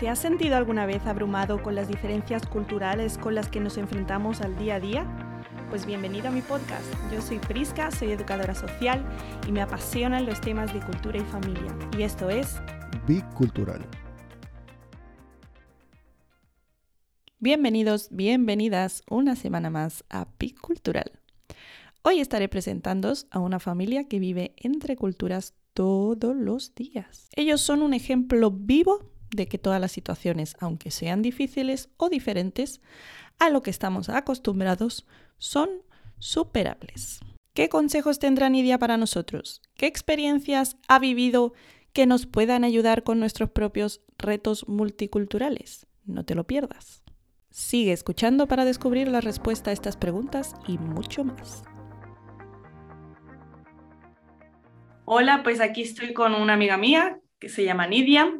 ¿Te has sentido alguna vez abrumado con las diferencias culturales con las que nos enfrentamos al día a día? Pues bienvenido a mi podcast. Yo soy Prisca, soy educadora social y me apasionan los temas de cultura y familia. Y esto es Bicultural. Bienvenidos, bienvenidas una semana más a Bicultural. Hoy estaré presentándoos a una familia que vive entre culturas todos los días. Ellos son un ejemplo vivo de que todas las situaciones, aunque sean difíciles o diferentes a lo que estamos acostumbrados, son superables. ¿Qué consejos tendrá Nidia para nosotros? ¿Qué experiencias ha vivido que nos puedan ayudar con nuestros propios retos multiculturales? No te lo pierdas. Sigue escuchando para descubrir la respuesta a estas preguntas y mucho más. Hola, pues aquí estoy con una amiga mía que se llama Nidia.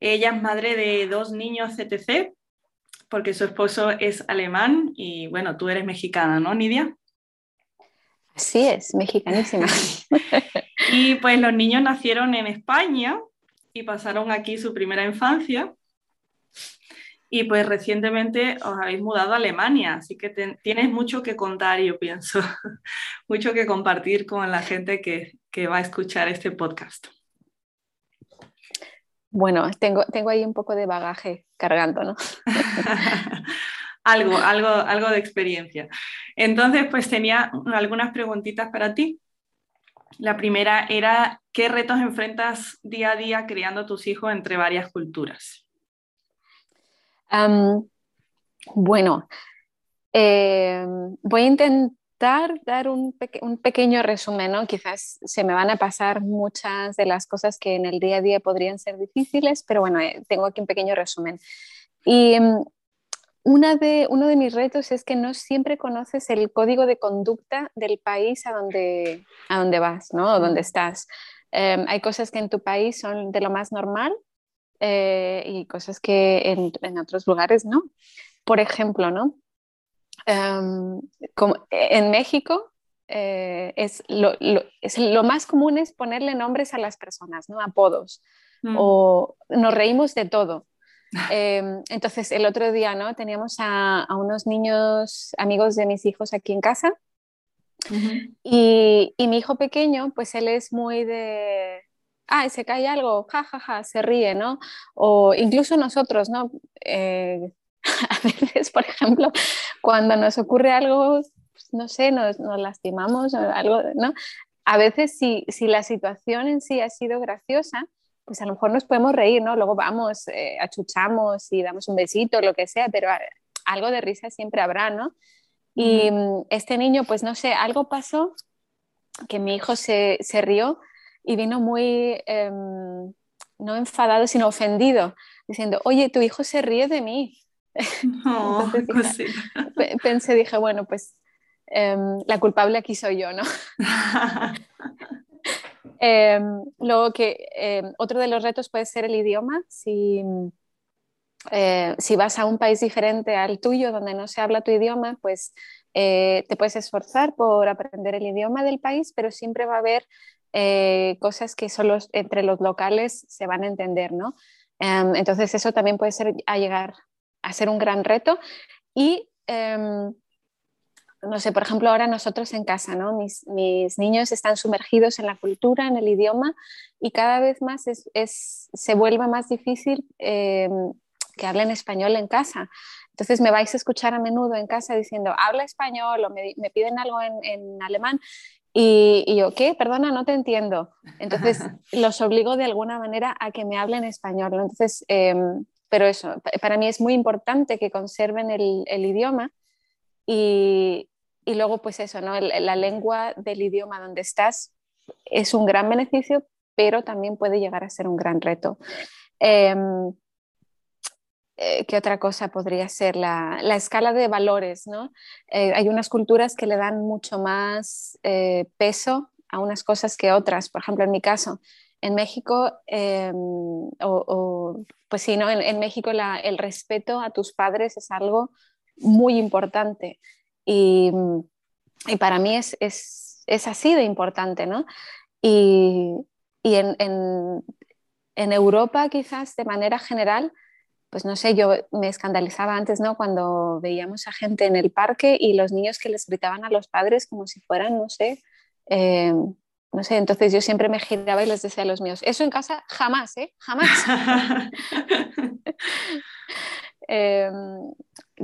Ella es madre de dos niños CTC, porque su esposo es alemán y bueno, tú eres mexicana, ¿no, Nidia? Así es, mexicanísima. y pues los niños nacieron en España y pasaron aquí su primera infancia. Y pues recientemente os habéis mudado a Alemania, así que tienes mucho que contar, yo pienso, mucho que compartir con la gente que, que va a escuchar este podcast. Bueno, tengo, tengo ahí un poco de bagaje cargando, ¿no? algo, algo, algo de experiencia. Entonces, pues tenía algunas preguntitas para ti. La primera era, ¿qué retos enfrentas día a día criando tus hijos entre varias culturas? bueno, eh, voy a intentar dar un, pequeño resumen, ¿no? Quizás se me van a pasar muchas de las cosas que en el día a día podrían ser difíciles, pero bueno, eh, tengo aquí un pequeño resumen. Y mm, una de, uno de mis retos es que no siempre conoces el código de conducta del país a donde, a donde vas, ¿no? O donde estás. Em, hay cosas que en tu país son de lo más normal eh, y cosas que en, en otros lugares no. Por ejemplo, ¿no? Em, como en México eh, es, lo, es, lo, más común es ponerle nombres a las personas, ¿no? apodos, mm. o nos reímos de todo. Em, entonces, el otro día ¿no? teníamos a, a, unos niños amigos de mis hijos aquí en casa y, y, mi hijo pequeño, pues él es muy de, ah, se cae algo, jajaja, ja, ja, se ríe, ¿no? O incluso nosotros, ¿no? Eh, a veces, por ejemplo, cuando nos ocurre algo, pues, no sé, nos, nos lastimamos o algo, ¿no? A veces si, si, la situación en sí ha sido graciosa, pues a lo mejor nos podemos reír, ¿no? Luego vamos, eh, achuchamos y damos un besito, lo que sea, pero algo de risa siempre habrá, ¿no? Y mm, este niño, pues no sé, algo pasó que mi hijo se, se rió y vino muy, em, no enfadado, sino ofendido, diciendo, oye, tu hijo se ríe de mí. pensé, dije, bueno, pues em, la culpable aquí soy yo, ¿no? Em, luego que em, otro de los retos puede ser el idioma. Si, eh, si vas a un país diferente al tuyo, donde no se habla tu idioma, pues eh, te puedes esforzar por aprender el idioma del país, pero siempre va a haber eh, cosas que solo entre los locales se van a entender, ¿no? entonces eso también puede ser a llegar a un gran reto. Y, em, no sé, por ejemplo, ahora nosotros en casa, ¿no? Mis, mis, niños están sumergidos en la cultura, en el idioma, y cada vez más es, es, se vuelve más difícil em, que hablen español en casa. Entonces me vais a escuchar a menudo en casa diciendo, habla español o me, me piden algo en, en alemán. Y, y, yo, ¿qué? Perdona, no te entiendo. Entonces los obligo de alguna manera a que me hablen español. Entonces, em, pero eso, para mí es muy importante que conserven el, idioma y, luego pues eso, ¿no? la lengua del idioma donde estás es un gran beneficio, pero también puede llegar a ser un gran reto. Em, eh, ¿Qué otra cosa podría ser? La, escala de valores, ¿no? Eh, hay unas culturas que le dan mucho más eh, peso a unas cosas que otras. Por ejemplo, en mi caso, en México, em, o, pues sí, ¿no? en, México el respeto a tus padres es algo muy importante y, y para mí es, es, es, así de importante, ¿no? Y, y en, en, en, Europa quizás de manera general pues no sé, yo me escandalizaba antes, ¿no? Cuando veíamos a gente en el parque y los niños que les gritaban a los padres como si fueran, no sé, eh, no sé, entonces yo siempre me giraba y les decía a los míos, eso en casa jamás, ¿eh? Jamás. eh,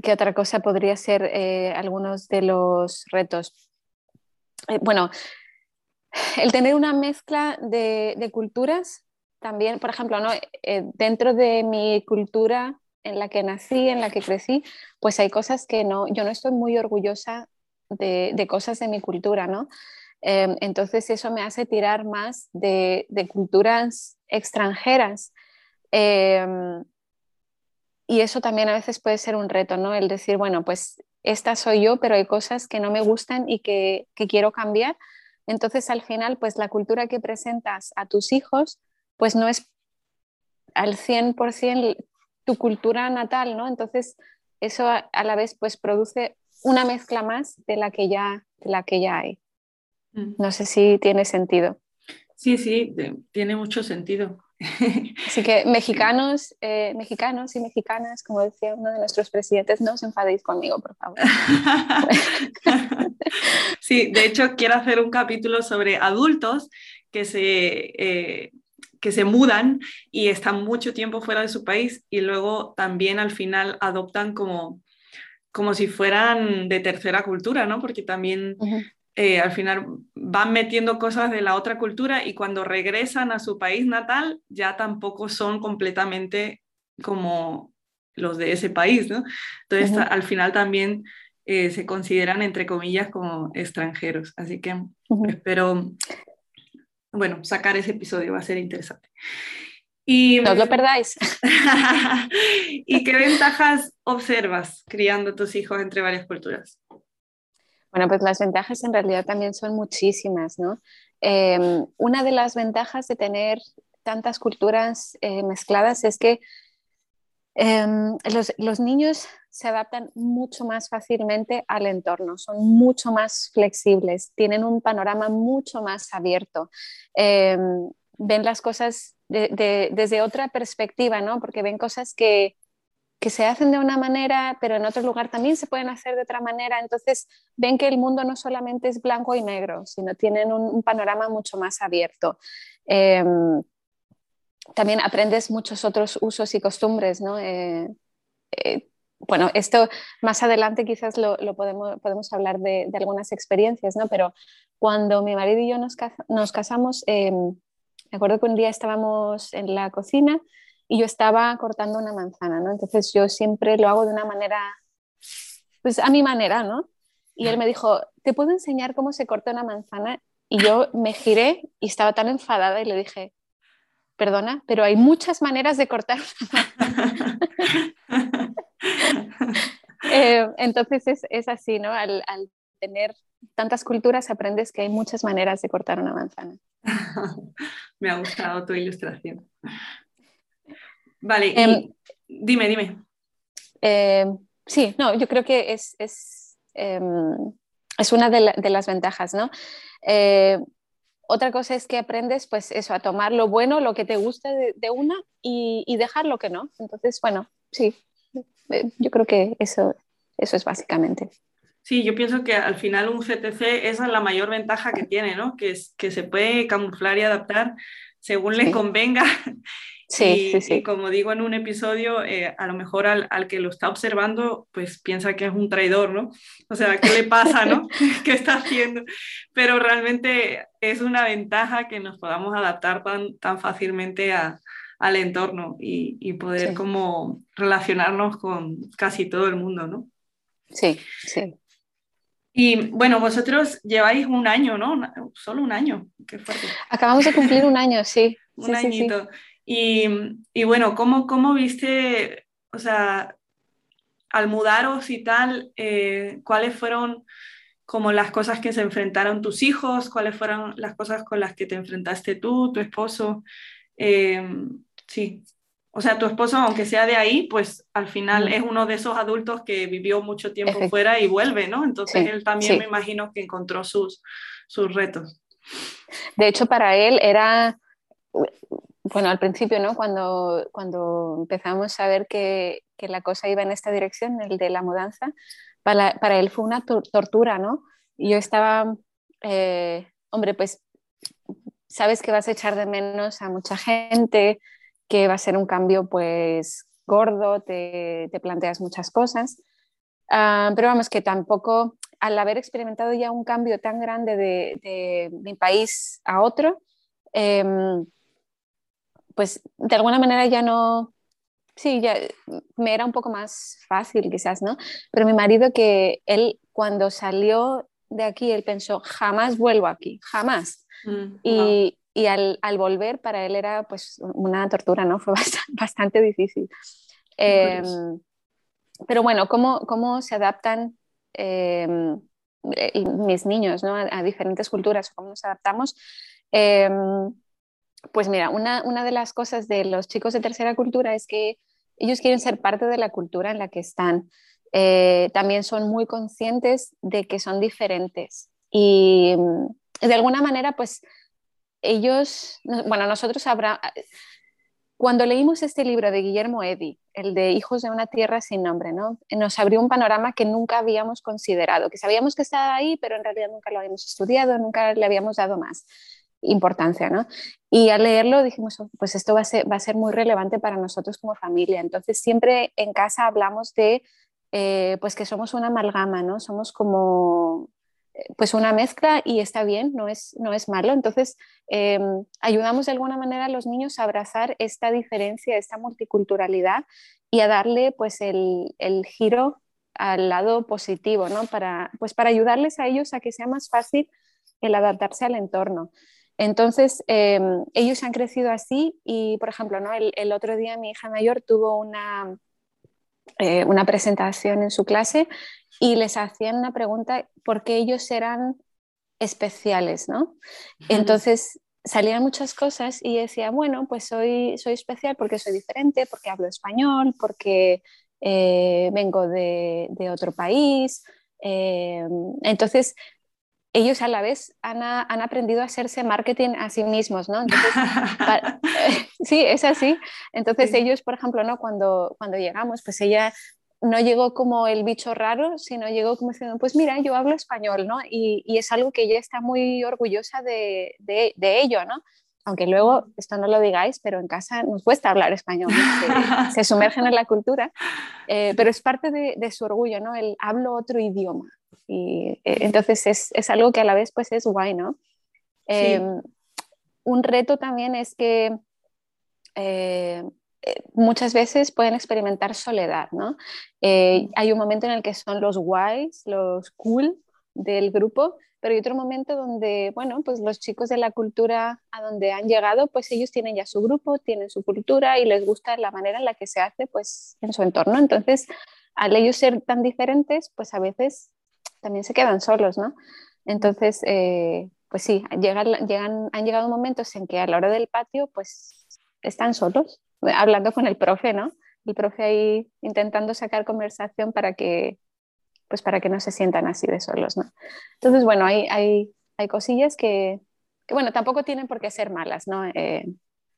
¿Qué otra cosa podría ser eh, algunos de los retos? Eh, bueno, el tener una mezcla de, culturas también, por ejemplo, ¿no? Eh, dentro de mi cultura en la que nací, en la que crecí, pues hay cosas que no, yo no estoy muy orgullosa de, cosas de mi cultura, ¿no? Em, entonces eso me hace tirar más de, culturas extranjeras. Em, y eso también a veces puede ser un reto, ¿no? El decir, bueno, pues esta soy yo, pero hay cosas que no me gustan y que, quiero cambiar. Entonces al final, pues la cultura que presentas a tus hijos, pues no es al 100% tu cultura natal, ¿no? Entonces eso a, la vez pues produce una mezcla más de la que ya, de la que ya hay. Mm. No sé si tiene sentido. Sí, sí, tiene mucho sentido. Así que mexicanos, eh, mexicanos y mexicanas, como decía uno de nuestros presidentes, no os enfadéis conmigo, por favor. Sí, de hecho quiero hacer un capítulo sobre adultos que se, eh, que se mudan y están mucho tiempo fuera de su país y luego también al final adoptan como, como si fueran de tercera cultura, ¿no? Porque también eh, al final van metiendo cosas de la otra cultura y cuando regresan a su país natal ya tampoco son completamente como los de ese país, ¿no? Entonces al final también eh, se consideran entre comillas como extranjeros. Así que espero, bueno, sacar ese episodio va a ser interesante. Y, no os lo perdáis. ¿Y qué ventajas observas criando a tus hijos entre varias culturas? Bueno, pues las ventajas en realidad también son muchísimas, ¿no? Em, una de las ventajas de tener tantas culturas eh, mezcladas es que em, los, niños se adaptan mucho más fácilmente al entorno, son mucho más flexibles, tienen un panorama mucho más abierto, em, ven las cosas desde otra perspectiva, ¿no? Porque ven cosas que, que se hacen de una manera, pero en otro lugar también se pueden hacer de otra manera. Entonces ven que el mundo no solamente es blanco y negro, sino tienen un, panorama mucho más abierto. Em, también aprendes muchos otros usos y costumbres, ¿no? Eh, eh, bueno, esto más adelante quizás lo, podemos, podemos, hablar de, algunas experiencias, ¿no? Pero cuando mi marido y yo nos, nos casamos, em, me acuerdo que un día estábamos en la cocina y yo estaba cortando una manzana, ¿no? Entonces yo siempre lo hago de una manera, pues a mi manera, ¿no? Y él me dijo, ¿te puedo enseñar cómo se corta una manzana? Y yo me giré y estaba tan enfadada y le dije, perdona, pero hay muchas maneras de cortar una eh, entonces es, es, así, ¿no? Al, al, tener tantas culturas aprendes que hay muchas maneras de cortar una manzana. me ha gustado tu ilustración. Vale, em, dime, dime. Em, sí, no, yo creo que es, es, em, es una de, las ventajas, ¿no? Eh, otra cosa es que aprendes, pues eso, a tomar lo bueno, lo que te gusta de, una y, dejar lo que no. Entonces, bueno, sí, eh, yo creo que eso, eso es básicamente. Sí, yo pienso que al final un CTC esa es la mayor ventaja que tiene, ¿no? Que, es, que se puede camuflar y adaptar según le convenga Sí, sí, sí. como digo en un episodio, eh, a lo mejor al, al, que lo está observando, pues piensa que es un traidor, ¿no? O sea, ¿qué le pasa, no? ¿Qué está haciendo? Pero realmente es una ventaja que nos podamos adaptar tan, tan fácilmente a, al entorno y, y poder como relacionarnos con casi todo el mundo, ¿no? Sí, sí. Y bueno, vosotros lleváis un año, ¿no? Solo un año, qué fuerte. Acabamos de cumplir un año, sí. un añito. Y, bueno, ¿cómo, ¿cómo, viste, o sea, al mudaros y tal, eh, cuáles fueron como las cosas que se enfrentaron tus hijos, cuáles fueron las cosas con las que te enfrentaste tú, tu esposo? Eh, sí, o sea, tu esposo, aunque sea de ahí, pues al final es uno de esos adultos que vivió mucho tiempo fuera y vuelve, ¿no? Entonces él también me imagino que encontró sus, sus retos. De hecho, para él era bueno, al principio, ¿no? Cuando, cuando empezamos a ver que, que, la cosa iba en esta dirección, el de la mudanza, para, para él fue una tortura, ¿no? Y yo estaba, eh, hombre, pues sabes que vas a echar de menos a mucha gente, que va a ser un cambio pues gordo, te, te planteas muchas cosas, uh, pero vamos, que tampoco al haber experimentado ya un cambio tan grande de, de mi país a otro, eh, pues de alguna manera ya no, sí, ya me era un poco más fácil quizás, ¿no? Pero mi marido que él cuando salió de aquí, él pensó, jamás vuelvo aquí, jamás. Mm, y, y al, al, volver para él era pues una tortura, ¿no? Fue bastante, bastante difícil. Eh, pero bueno, ¿cómo, cómo se adaptan eh, mis niños ¿no? a, a, diferentes culturas? ¿Cómo nos adaptamos? Eh, pues mira, una, una, de las cosas de los chicos de tercera cultura es que ellos quieren ser parte de la cultura en la que están. Eh, también son muy conscientes de que son diferentes y mm, de alguna manera, pues ellos, bueno, nosotros habrá, cuando leímos este libro de Guillermo Eddy, el de Hijos de una Tierra sin Nombre, ¿no? nos abrió un panorama que nunca habíamos considerado, que sabíamos que estaba ahí, pero en realidad nunca lo habíamos estudiado, nunca le habíamos dado más importancia, ¿no? Y al leerlo dijimos, oh, pues esto va a, ser, muy relevante para nosotros como familia. Entonces siempre en casa hablamos de, eh, pues que somos una amalgama, ¿no? Somos como, eh, pues una mezcla y está bien, no es, no es malo. Entonces em, ayudamos de alguna manera a los niños a abrazar esta diferencia, esta multiculturalidad y a darle pues el, el giro al lado positivo, ¿no? Para, pues para ayudarles a ellos a que sea más fácil el adaptarse al entorno. Entonces, em, ellos han crecido así y, por ejemplo, ¿no? el, otro día mi hija mayor tuvo una, eh, una presentación en su clase y les hacían una pregunta por qué ellos eran especiales, ¿no? Entonces salían muchas cosas y decía, bueno, pues soy, soy especial porque soy diferente, porque hablo español, porque eh, vengo de, de, otro país. Eh, entonces, ellos a la vez han, han, aprendido a hacerse marketing a sí mismos, ¿no? Entonces, sí, es así. Entonces ellos, por ejemplo, ¿no? Cuando, cuando llegamos, pues ella no llegó como el bicho raro, sino llegó como diciendo, pues mira, yo hablo español, ¿no? Y, y es algo que ella está muy orgullosa de, de, de, ello, ¿no? Aunque luego, esto no lo digáis, pero en casa nos cuesta hablar español, se, se, sumergen en la cultura, eh, pero es parte de, de, su orgullo, ¿no? El hablo otro idioma, y eh, entonces es, es, algo que a la vez pues es guay, ¿no? Eh, un reto también es que eh, eh, muchas veces pueden experimentar soledad, ¿no? hay un momento en el que son los guays, los cool del grupo, pero hay otro momento donde, bueno, pues los chicos de la cultura a donde han llegado, pues ellos tienen ya su grupo, tienen su cultura y les gusta la manera en la que se hace, pues en su entorno. Entonces, al ellos ser tan diferentes, pues a veces también se quedan solos, ¿no? Entonces, eh, pues sí, llegan, llegan, han llegado momentos en que a la hora del patio, pues están solos, hablando con el profe, ¿no? El profe ahí intentando sacar conversación para que, pues para que no se sientan así de solos, ¿no? Entonces, bueno, hay, hay, hay cosillas que, que, bueno, tampoco tienen por qué ser malas, ¿no? Eh,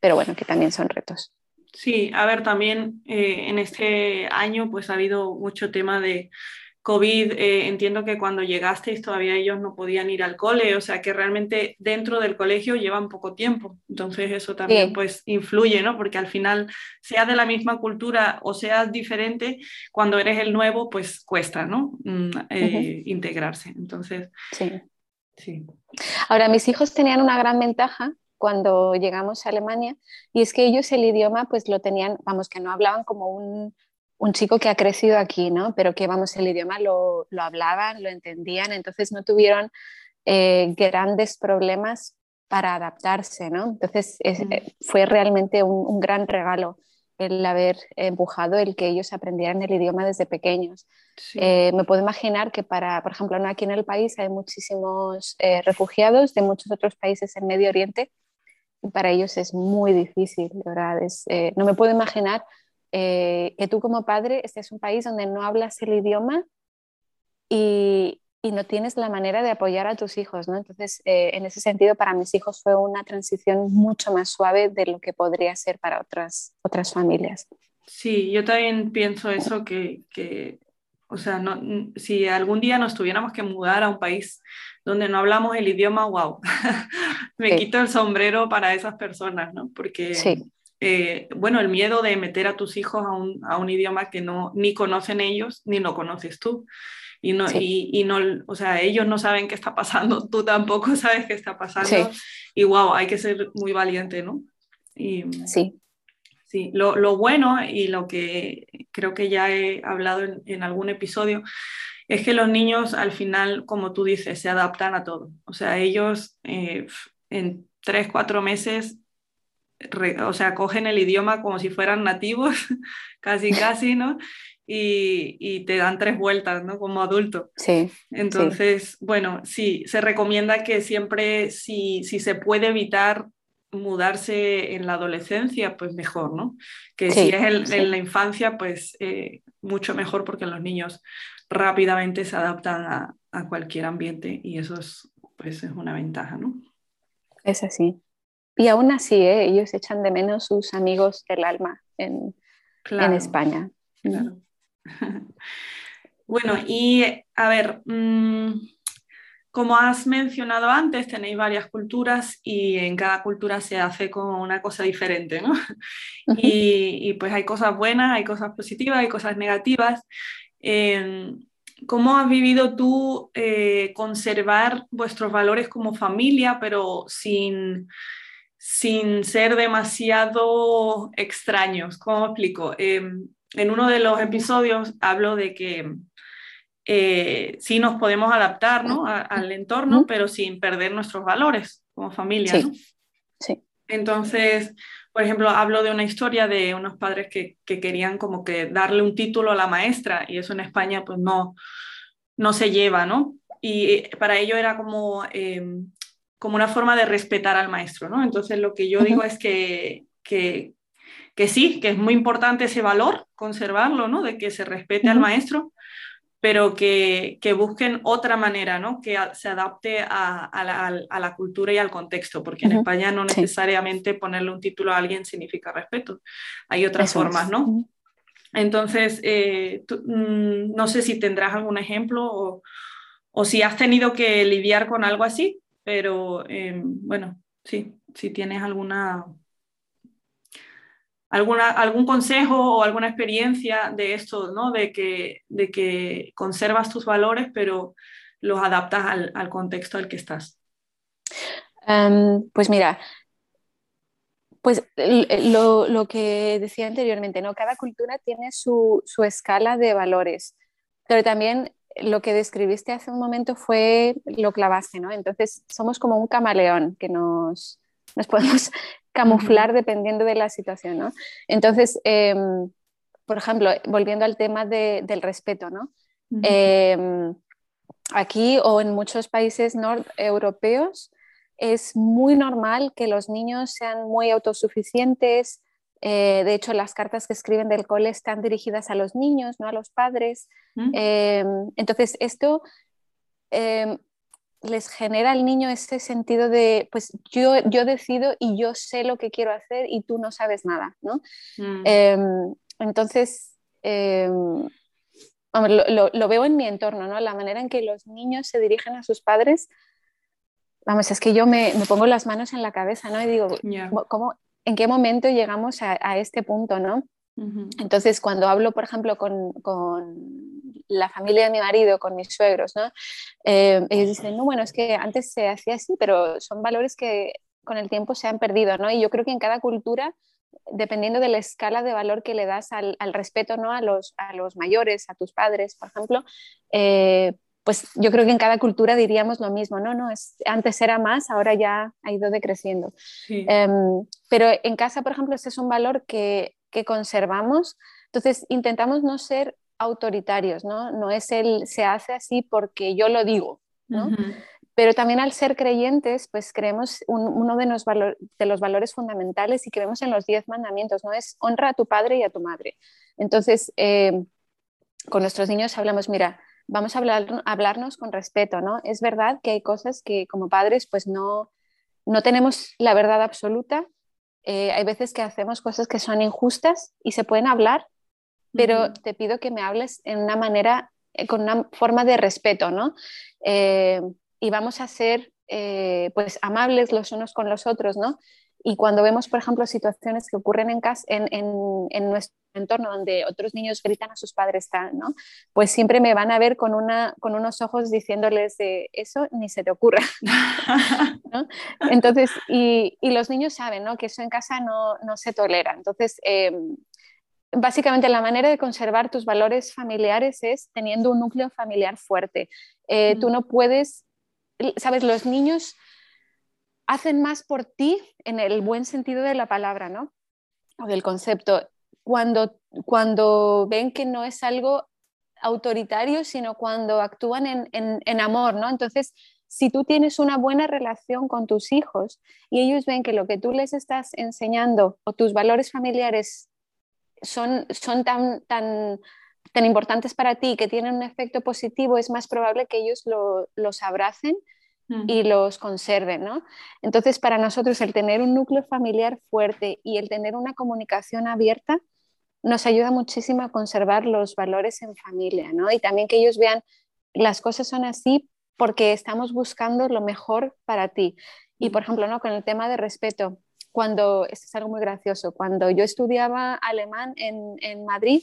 pero bueno, que también son retos. Sí, a ver, también eh, en este año pues ha habido mucho tema de COVID, eh, entiendo que cuando llegasteis todavía ellos no podían ir al cole, o sea que realmente dentro del colegio llevan poco tiempo. Entonces eso también pues influye, ¿no? Porque al final, sea de la misma cultura o seas diferente, cuando eres el nuevo, pues cuesta, ¿no? Mm, eh, integrarse. Entonces, sí. sí. Ahora, mis hijos tenían una gran ventaja cuando llegamos a Alemania y es que ellos el idioma pues lo tenían, vamos, que no hablaban como un un chico que ha crecido aquí, ¿no? Pero que, vamos, el idioma lo, lo hablaban, lo entendían, entonces no tuvieron eh, grandes problemas para adaptarse, ¿no? Entonces mm. eh, fue realmente un, un, gran regalo el haber empujado el que ellos aprendieran el idioma desde pequeños. Sí. Eh, me puedo imaginar que para, por ejemplo, ¿no? aquí en el país hay muchísimos eh, refugiados de muchos otros países en Medio Oriente y para ellos es muy difícil, ¿verdad? Es, no me puedo imaginar eh, que tú como padre estés en un país donde no hablas el idioma y, y no tienes la manera de apoyar a tus hijos, ¿no? Entonces, eh, en ese sentido, para mis hijos fue una transición mucho más suave de lo que podría ser para otras, otras familias. Sí, yo también pienso eso, que, que o sea, no, si algún día nos tuviéramos que mudar a un país donde no hablamos el idioma, wow, me quito el sombrero para esas personas, ¿no? Porque, sí. Eh, bueno, el miedo de meter a tus hijos a un, a un idioma que no, ni conocen ellos, ni lo conoces tú y no, y, no, o sea, ellos no saben qué está pasando, tú tampoco sabes qué está pasando. Y wow, hay que ser muy valiente, ¿no? Y, sí. Sí, lo, lo, bueno y lo que creo que ya he hablado en, en, algún episodio es que los niños al final, como tú dices, se adaptan a todo. O sea, ellos eh, en tres, cuatro meses, o sea, cogen el idioma como si fueran nativos, casi, casi, ¿no? y, te dan tres vueltas, ¿no? Como adulto. Sí. Entonces, bueno, sí, se recomienda que siempre, si, si se puede evitar mudarse en la adolescencia, pues mejor, ¿no? Que si es en la infancia, pues eh, mucho mejor porque los niños rápidamente se adaptan a, a, cualquier ambiente y eso es, pues, es una ventaja, ¿no? Es así. Y aún así, ¿eh? ellos echan de menos sus amigos del alma en, en España. Claro. Bueno, y a ver, mm, como has mencionado antes, tenéis varias culturas y en cada cultura se hace como una cosa diferente, ¿no? y, pues hay cosas buenas, hay cosas positivas, hay cosas negativas. Em, ¿Cómo has vivido tú eh, conservar vuestros valores como familia, pero sin, sin ser demasiado extraños? ¿Cómo explico? Em, en uno de los episodios hablo de que eh, sí nos podemos adaptar al entorno, pero sin perder nuestros valores como familia. Sí. Entonces, por ejemplo, hablo de una historia de unos padres que, querían como que darle un título a la maestra y eso en España pues no, no se lleva, ¿no? Y eh, para ello era como, em, como una forma de respetar al maestro, ¿no? Entonces lo que yo digo es que, que, que sí, que es muy importante ese valor, conservarlo, ¿no? De que se respete al maestro, pero que, que, busquen otra manera, ¿no? Que se adapte a, a, la, a, la, cultura y al contexto, porque en España no necesariamente ponerle un título a alguien significa respeto. Hay otras formas, ¿no? Entonces, eh, mm, no sé si tendrás algún ejemplo o, o, si has tenido que lidiar con algo así, pero eh, bueno, sí, si tienes alguna alguna, algún consejo o alguna experiencia de esto, ¿no? De que, de que conservas tus valores, pero los adaptas al, al contexto al que estás. Em, pues mira, pues lo, lo, que decía anteriormente, ¿no? Cada cultura tiene su, su, escala de valores, pero también lo que describiste hace un momento fue lo clavaste, ¿no? Entonces somos como un camaleón que nos, nos podemos camuflar dependiendo de la situación, ¿no? Entonces, em, por ejemplo, volviendo al tema del respeto, ¿no? Em, aquí o en muchos países europeos es muy normal que los niños sean muy autosuficientes. Eh, de hecho, las cartas que escriben del cole están dirigidas a los niños, no a los padres. Em, entonces, esto les genera al niño ese sentido de, pues yo, yo decido y yo sé lo que quiero hacer y tú no sabes nada, ¿no? Mm. Em, entonces, em, lo, veo en mi entorno, ¿no? La manera en que los niños se dirigen a sus padres, vamos, es que yo me, pongo las manos en la cabeza, ¿no? Y digo, ¿cómo, ¿en qué momento llegamos a, a este punto, ¿no? Entonces, cuando hablo, por ejemplo, con, la familia de mi marido, con mis suegros, ¿no? Eh, ellos dicen, no, bueno, es que antes se hacía así, pero son valores que con el tiempo se han perdido, ¿no? Y yo creo que en cada cultura, dependiendo de la escala de valor que le das al, respeto, ¿no? A los, a los mayores, a tus padres, por ejemplo, eh, pues yo creo que en cada cultura diríamos lo mismo, no, no, es, antes era más, ahora ya ha ido decreciendo. Em, pero en casa, por ejemplo, ese es un valor que que conservamos. Entonces, intentamos no ser autoritarios, ¿no? No es el se hace así porque yo lo digo, ¿no? Pero también al ser creyentes, pues creemos uno de los, de los, valores fundamentales y creemos en los diez mandamientos, ¿no? Es honra a tu padre y a tu madre. Entonces, eh, con nuestros niños hablamos, mira, vamos a hablar, hablarnos con respeto, ¿no? Es verdad que hay cosas que como padres pues no, no tenemos la verdad absoluta, eh, hay veces que hacemos cosas que son injustas y se pueden hablar, pero te pido que me hables en una manera, eh, con una forma de respeto, ¿no? Eh, y vamos a ser pues amables los unos con los otros, ¿no? Y cuando vemos, por ejemplo, situaciones que ocurren en, casa, en, en, nuestro entorno donde otros niños gritan a sus padres, ¿no? pues siempre me van a ver con, una, con unos ojos diciéndoles de eso ni se te ocurra. ¿no? Entonces, y, y, los niños saben ¿no? que eso en casa no, no se tolera. Entonces, em, básicamente la manera de conservar tus valores familiares es teniendo un núcleo familiar fuerte. Eh, tú no puedes, sabes, los niños hacen más por ti en el buen sentido de la palabra, ¿no? O del concepto. Cuando, cuando ven que no es algo autoritario, sino cuando actúan en, en, amor, ¿no? Entonces, si tú tienes una buena relación con tus hijos y ellos ven que lo que tú les estás enseñando o tus valores familiares son, son tan, tan, tan importantes para ti, que tienen un efecto positivo, es más probable que ellos lo, los abracen y los conserven, ¿no? Entonces, para nosotros el tener un núcleo familiar fuerte y el tener una comunicación abierta nos ayuda muchísimo a conservar los valores en familia, ¿no? Y también que ellos vean las cosas son así porque estamos buscando lo mejor para ti. Y, por ejemplo, ¿no? con el tema de respeto, cuando, esto es algo muy gracioso, cuando yo estudiaba alemán en, en Madrid,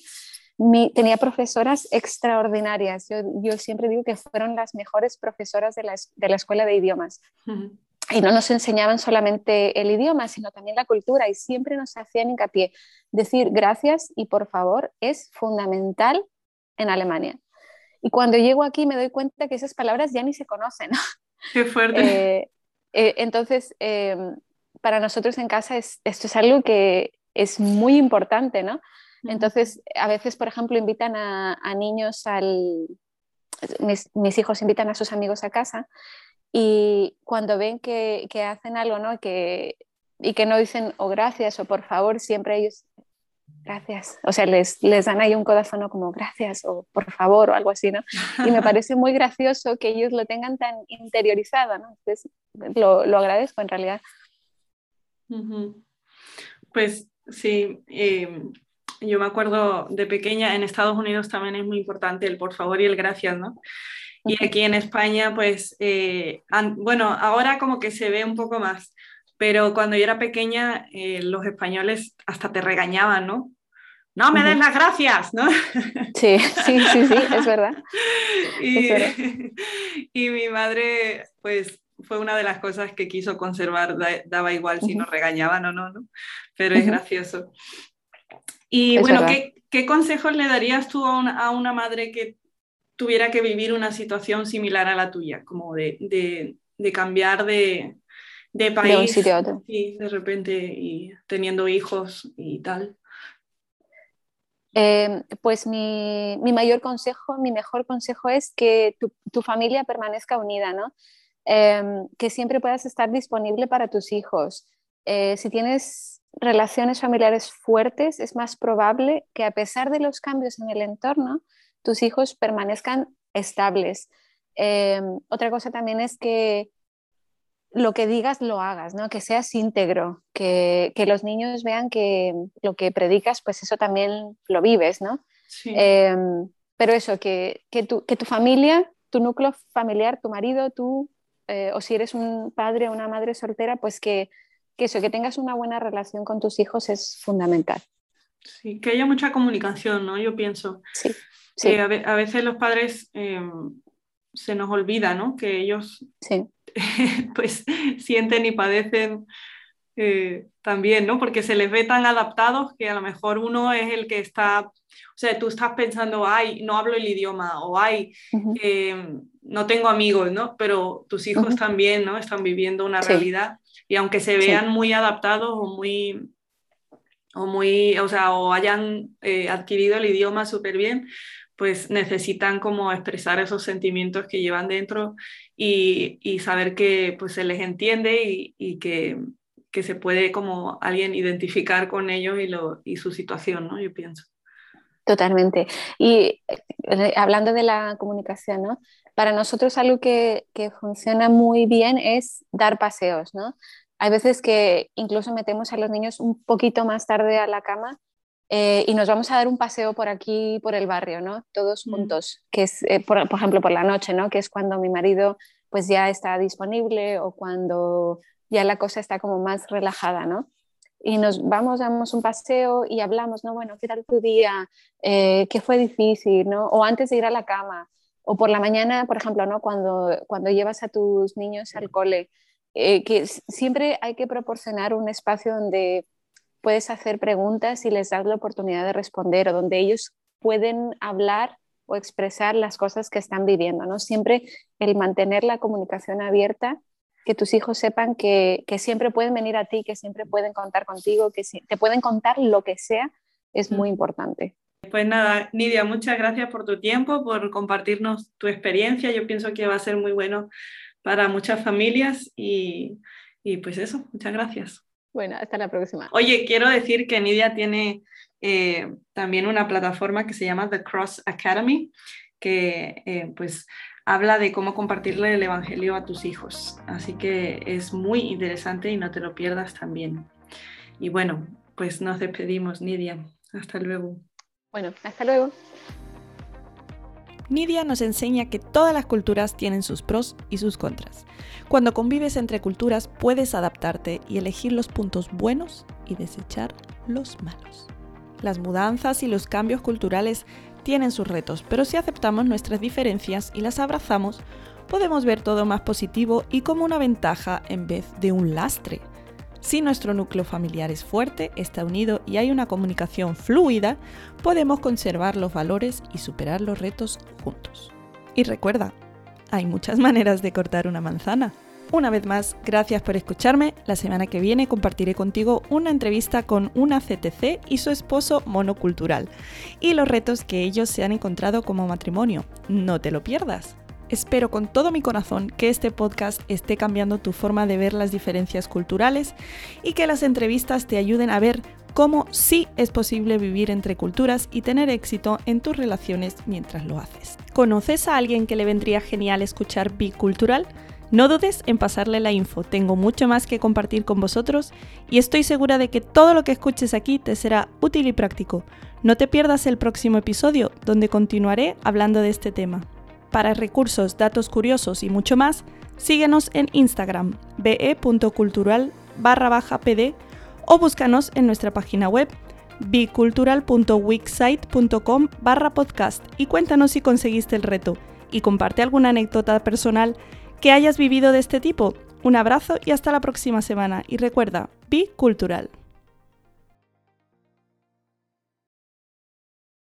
tenía profesoras extraordinarias. Yo, siempre digo que fueron las mejores profesoras de la, de la escuela de idiomas. Y no nos enseñaban solamente el idioma, sino también la cultura y siempre nos hacían hincapié. Decir gracias y por favor es fundamental en Alemania. Y cuando llego aquí me doy cuenta que esas palabras ya ni se conocen. Qué fuerte. Eh, eh, entonces, em, para nosotros en casa es, esto es algo que es muy importante, ¿no? Entonces, a veces, por ejemplo, invitan a, niños al... Mis, hijos invitan a sus amigos a casa y cuando ven que, hacen algo, ¿no? Que, y que no dicen o gracias o por favor, siempre ellos, gracias. O sea, les, les dan ahí un codazo como gracias o por favor o algo así, ¿no? Y me parece muy gracioso que ellos lo tengan tan interiorizado, ¿no? Entonces, lo, lo agradezco en realidad. Pues sí, eh, yo me acuerdo de pequeña, en Estados Unidos también es muy importante el por favor y el gracias, ¿no? Y aquí en España, pues, eh, bueno, ahora como que se ve un poco más, pero cuando yo era pequeña, eh, los españoles hasta te regañaban, ¿no? No me des las gracias, ¿no? Sí, sí, sí, sí, es verdad. y, y mi madre, pues, fue una de las cosas que quiso conservar, daba igual si nos regañaban o no, ¿no? Pero es gracioso. Y bueno, ¿qué, consejos le darías tú a una, madre que tuviera que vivir una situación similar a la tuya, como de, cambiar de, país? De un sitio a otro. Sí, de repente, y teniendo hijos y tal. Em, pues mi, mayor consejo, mi mejor consejo es que tu, familia permanezca unida, ¿no? Em, que siempre puedas estar disponible para tus hijos. Eh, si tienes relaciones familiares fuertes, es más probable que a pesar de los cambios en el entorno, tus hijos permanezcan estables. Em, otra cosa también es que lo que digas lo hagas, ¿no? que seas íntegro, que, los niños vean que lo que predicas, pues eso también lo vives, ¿no? Em, pero eso, que, tu, que, tu, familia, tu núcleo familiar, tu marido, tú, eh, o si eres un padre o una madre soltera, pues que que eso, que tengas una buena relación con tus hijos es fundamental. Sí, que haya mucha comunicación, ¿no? Yo pienso. Sí. sí. a, veces los padres em, se nos olvida, ¿no? Que ellos sí. pues sienten y padecen eh, también, ¿no? Porque se les ve tan adaptados que a lo mejor uno es el que está, o sea, tú estás pensando, ay, no hablo el idioma, o ay, em, no tengo amigos, ¿no? Pero tus hijos también, ¿no? Están viviendo una realidad y aunque se vean muy adaptados o muy, o muy, o sea, o hayan eh, adquirido el idioma súper bien, pues necesitan como expresar esos sentimientos que llevan dentro y, y saber que pues se les entiende y, y que, que, se puede como alguien identificar con ellos y, lo, y su situación, ¿no? Yo pienso. Totalmente. Y eh, hablando de la comunicación, ¿no? Para nosotros algo que, que, funciona muy bien es dar paseos, ¿no? Hay veces que incluso metemos a los niños un poquito más tarde a la cama eh, y nos vamos a dar un paseo por aquí, por el barrio, ¿no? Todos mm. juntos, que es, eh, por, por, ejemplo, por la noche, ¿no? Que es cuando mi marido pues ya está disponible o cuando ya la cosa está como más relajada, ¿no? Y nos vamos, damos un paseo y hablamos, ¿no? Bueno, ¿qué tal tu día? Eh, ¿Qué fue difícil, ¿no? O antes de ir a la cama, o por la mañana, por ejemplo, ¿no? Cuando, cuando llevas a tus niños al cole, que siempre hay que proporcionar un espacio donde puedes hacer preguntas y les das la oportunidad de responder o donde ellos pueden hablar o expresar las cosas que están viviendo, ¿no? Siempre el mantener la comunicación abierta, que tus hijos sepan que, que siempre pueden venir a ti, que siempre pueden contar contigo, que te pueden contar lo que sea, es muy importante. Pues nada, Nidia, muchas gracias por tu tiempo, por compartirnos tu experiencia. Yo pienso que va a ser muy bueno para muchas familias y, y pues eso, muchas gracias. Bueno, hasta la próxima. Oye, quiero decir que Nidia tiene eh, también una plataforma que se llama The Cross Academy, que eh, pues habla de cómo compartirle el Evangelio a tus hijos. Así que es muy interesante y no te lo pierdas también. Y bueno, pues nos despedimos, Nidia. Hasta luego. Bueno, hasta luego. Nidia nos enseña que todas las culturas tienen sus pros y sus contras. Cuando convives entre culturas puedes adaptarte y elegir los puntos buenos y desechar los malos. Las mudanzas y los cambios culturales tienen sus retos, pero si aceptamos nuestras diferencias y las abrazamos, podemos ver todo más positivo y como una ventaja en vez de un lastre. Si nuestro núcleo familiar es fuerte, está unido y hay una comunicación fluida, podemos conservar los valores y superar los retos juntos. Y recuerda, hay muchas maneras de cortar una manzana. Una vez más, gracias por escucharme. La semana que viene compartiré contigo una entrevista con una CTC y su esposo monocultural y los retos que ellos se han encontrado como matrimonio. No te lo pierdas. Espero con todo mi corazón que este podcast esté cambiando tu forma de ver las diferencias culturales y que las entrevistas te ayuden a ver cómo sí es posible vivir entre culturas y tener éxito en tus relaciones mientras lo haces. ¿Conoces a alguien que le vendría genial escuchar Bicultural? No dudes en pasarle la info, tengo mucho más que compartir con vosotros y estoy segura de que todo lo que escuches aquí te será útil y práctico. No te pierdas el próximo episodio donde continuaré hablando de este tema. Para recursos, datos curiosos y mucho más, síguenos en Instagram be.cultural barra baja pd o búscanos en nuestra página web bicultural.wixsite.com barra podcast y cuéntanos si conseguiste el reto y comparte alguna anécdota personal que hayas vivido de este tipo. Un abrazo y hasta la próxima semana y recuerda, bicultural.